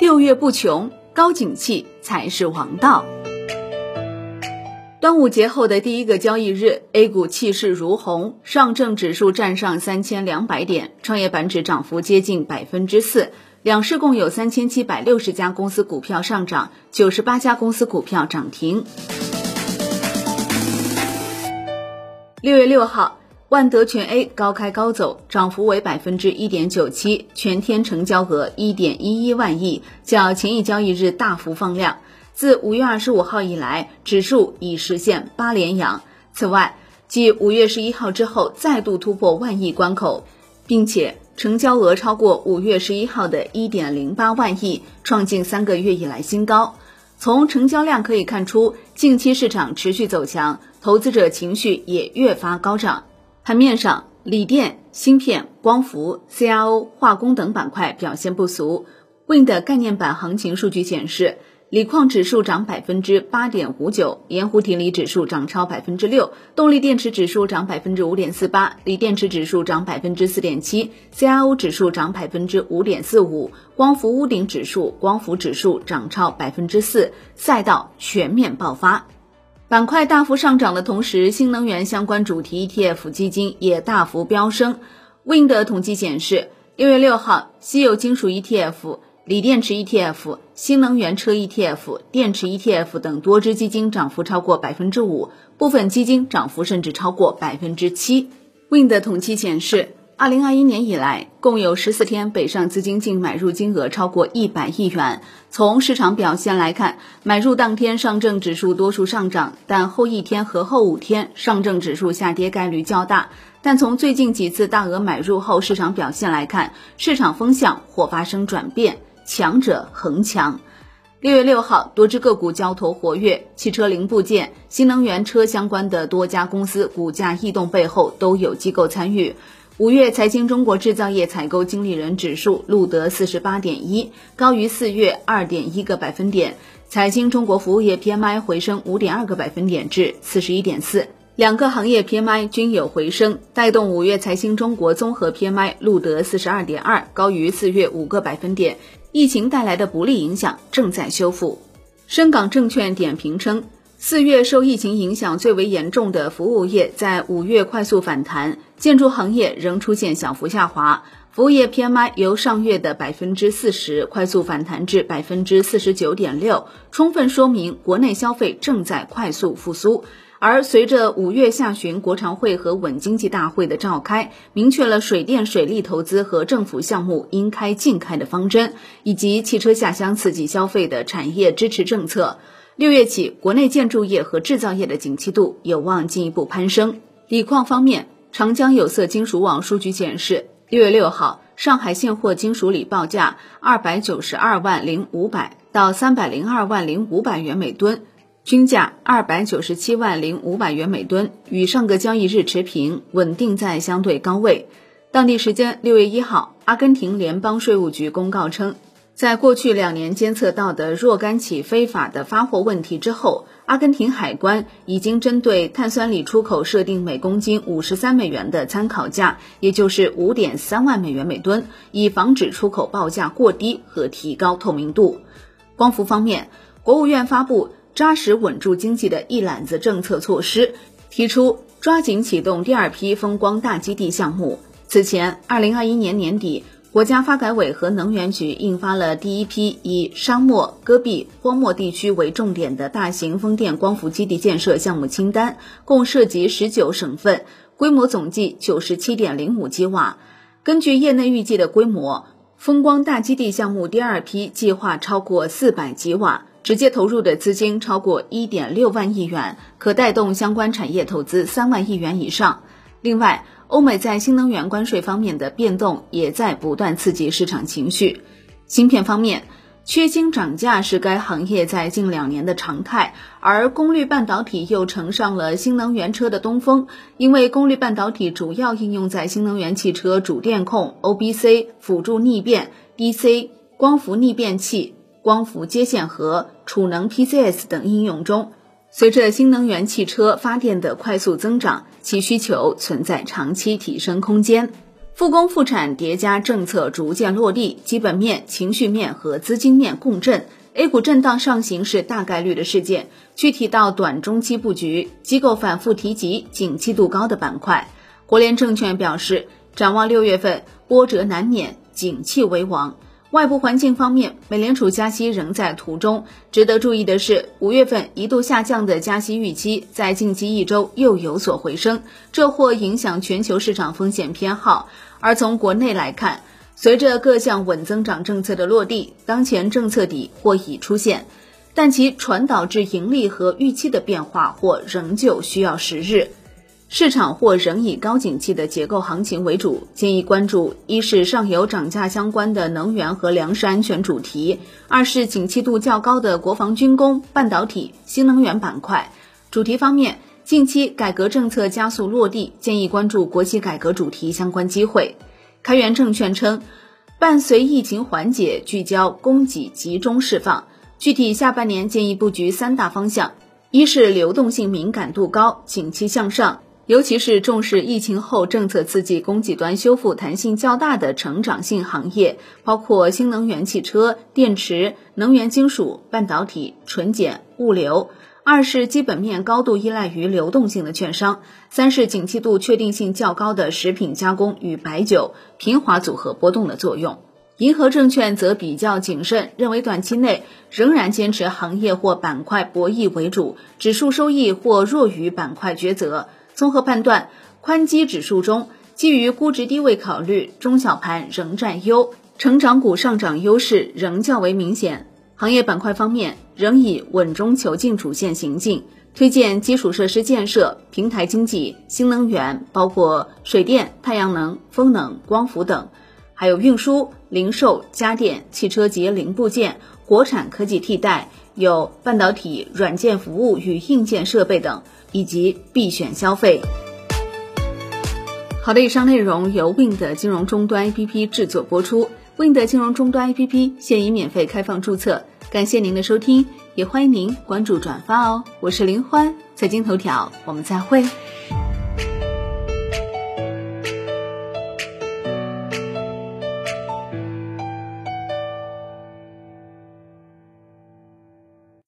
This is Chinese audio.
六月不穷，高景气才是王道。端午节后的第一个交易日，A 股气势如虹，上证指数站上三千两百点，创业板指涨幅接近百分之四。两市共有三千七百六十家公司股票上涨，九十八家公司股票涨停。六月六号，万德全 A 高开高走，涨幅为百分之一点九七，全天成交额一点一一万亿，较前一交易日大幅放量。自五月二十五号以来，指数已实现八连阳。此外，继五月十一号之后，再度突破万亿关口，并且成交额超过五月十一号的一点零八万亿，创近三个月以来新高。从成交量可以看出，近期市场持续走强，投资者情绪也越发高涨。盘面上，锂电、芯片、光伏、CRO、化工等板块表现不俗。Wind 概念板行情数据显示。锂矿指数涨百分之八点五九，盐湖提锂指数涨超百分之六，动力电池指数涨百分之五点四八，锂电池指数涨百分之四点七，CRO 指数涨百分之五点四五，光伏屋顶指数、光伏指数涨超百分之四，赛道全面爆发。板块大幅上涨的同时，新能源相关主题 ETF 基金也大幅飙升。Wind 统计显示，六月六号，稀有金属 ETF。锂电池 ETF、新能源车 ETF、电池 ETF 等多只基金涨幅超过百分之五，部分基金涨幅甚至超过百分之七。Wind 统计显示，二零二一年以来，共有十四天北上资金净买入金额超过一百亿元。从市场表现来看，买入当天上证指数多数上涨，但后一天和后五天上证指数下跌概率较大。但从最近几次大额买入后市场表现来看，市场风向或发生转变。强者恒强。六月六号，多只个股交投活跃，汽车零部件、新能源车相关的多家公司股价异动背后都有机构参与。五月财经中国制造业采购经理人指数录得四十八点一，高于四月二点一个百分点。财经中国服务业 PMI 回升五点二个百分点至四十一点四。两个行业 PMI 均有回升，带动五月财新中国综合 PMI 录得四十二点二，高于四月五个百分点。疫情带来的不利影响正在修复。深港证券点评称，四月受疫情影响最为严重的服务业在五月快速反弹，建筑行业仍出现小幅下滑。服务业 PMI 由上月的百分之四十快速反弹至百分之四十九点六，充分说明国内消费正在快速复苏。而随着五月下旬国常会和稳经济大会的召开，明确了水电水利投资和政府项目应开尽开的方针，以及汽车下乡刺激消费的产业支持政策。六月起，国内建筑业和制造业的景气度有望进一步攀升。锂矿方面，长江有色金属网数据显示，六月六号，上海现货金属锂报价二百九十二万零五百到三百零二万零五百元每吨。均价二百九十七万零五百元每吨，与上个交易日持平，稳定在相对高位。当地时间六月一号，阿根廷联邦税务局公告称，在过去两年监测到的若干起非法的发货问题之后，阿根廷海关已经针对碳酸锂出口设定每公斤五十三美元的参考价，也就是五点三万美元每吨，以防止出口报价过低和提高透明度。光伏方面，国务院发布。扎实稳住经济的一揽子政策措施，提出抓紧启动第二批风光大基地项目。此前，二零二一年年底，国家发改委和能源局印发了第一批以沙漠、戈壁、荒漠地区为重点的大型风电光伏基地建设项目清单，共涉及十九省份，规模总计九十七点零五吉瓦。根据业内预计的规模，风光大基地项目第二批计划超过四百吉瓦。直接投入的资金超过一点六万亿元，可带动相关产业投资三万亿元以上。另外，欧美在新能源关税方面的变动也在不断刺激市场情绪。芯片方面，缺芯涨价是该行业在近两年的常态，而功率半导体又乘上了新能源车的东风，因为功率半导体主要应用在新能源汽车主电控、OBC 辅助逆变、DC 光伏逆变器。光伏接线盒、储能 PCS 等应用中，随着新能源汽车发电的快速增长，其需求存在长期提升空间。复工复产叠加政策逐渐落地，基本面、情绪面和资金面共振，A 股震荡上行是大概率的事件。具体到短中期布局，机构反复提及景气度高的板块。国联证券表示，展望六月份波折难免，景气为王。外部环境方面，美联储加息仍在途中。值得注意的是，五月份一度下降的加息预期，在近期一周又有所回升，这或影响全球市场风险偏好。而从国内来看，随着各项稳增长政策的落地，当前政策底或已出现，但其传导至盈利和预期的变化或仍旧需要时日。市场或仍以高景气的结构行情为主，建议关注：一是上游涨价相关的能源和粮食安全主题；二是景气度较高的国防军工、半导体、新能源板块。主题方面，近期改革政策加速落地，建议关注国企改革主题相关机会。开源证券称，伴随疫情缓解，聚焦供给集中释放，具体下半年建议布局三大方向：一是流动性敏感度高，景气向上。尤其是重视疫情后政策刺激供给端修复弹性较大的成长性行业，包括新能源汽车、电池、能源金属、半导体、纯碱、物流；二是基本面高度依赖于流动性的券商；三是景气度确定性较高的食品加工与白酒，平滑组合波动的作用。银河证券则比较谨慎，认为短期内仍然坚持行业或板块博弈为主，指数收益或弱于板块抉择。综合判断，宽基指数中，基于估值低位考虑，中小盘仍占优，成长股上涨优势仍较为明显。行业板块方面，仍以稳中求进主线行进，推荐基础设施建设、平台经济、新能源，包括水电、太阳能、风能、光伏等，还有运输、零售、家电、汽车及零部件、国产科技替代，有半导体、软件服务与硬件设备等。以及必选消费。好的，以上内容由 Wind 金融终端 APP 制作播出。Wind 金融终端 APP 现已免费开放注册，感谢您的收听，也欢迎您关注转发哦。我是林欢，财经头条，我们再会。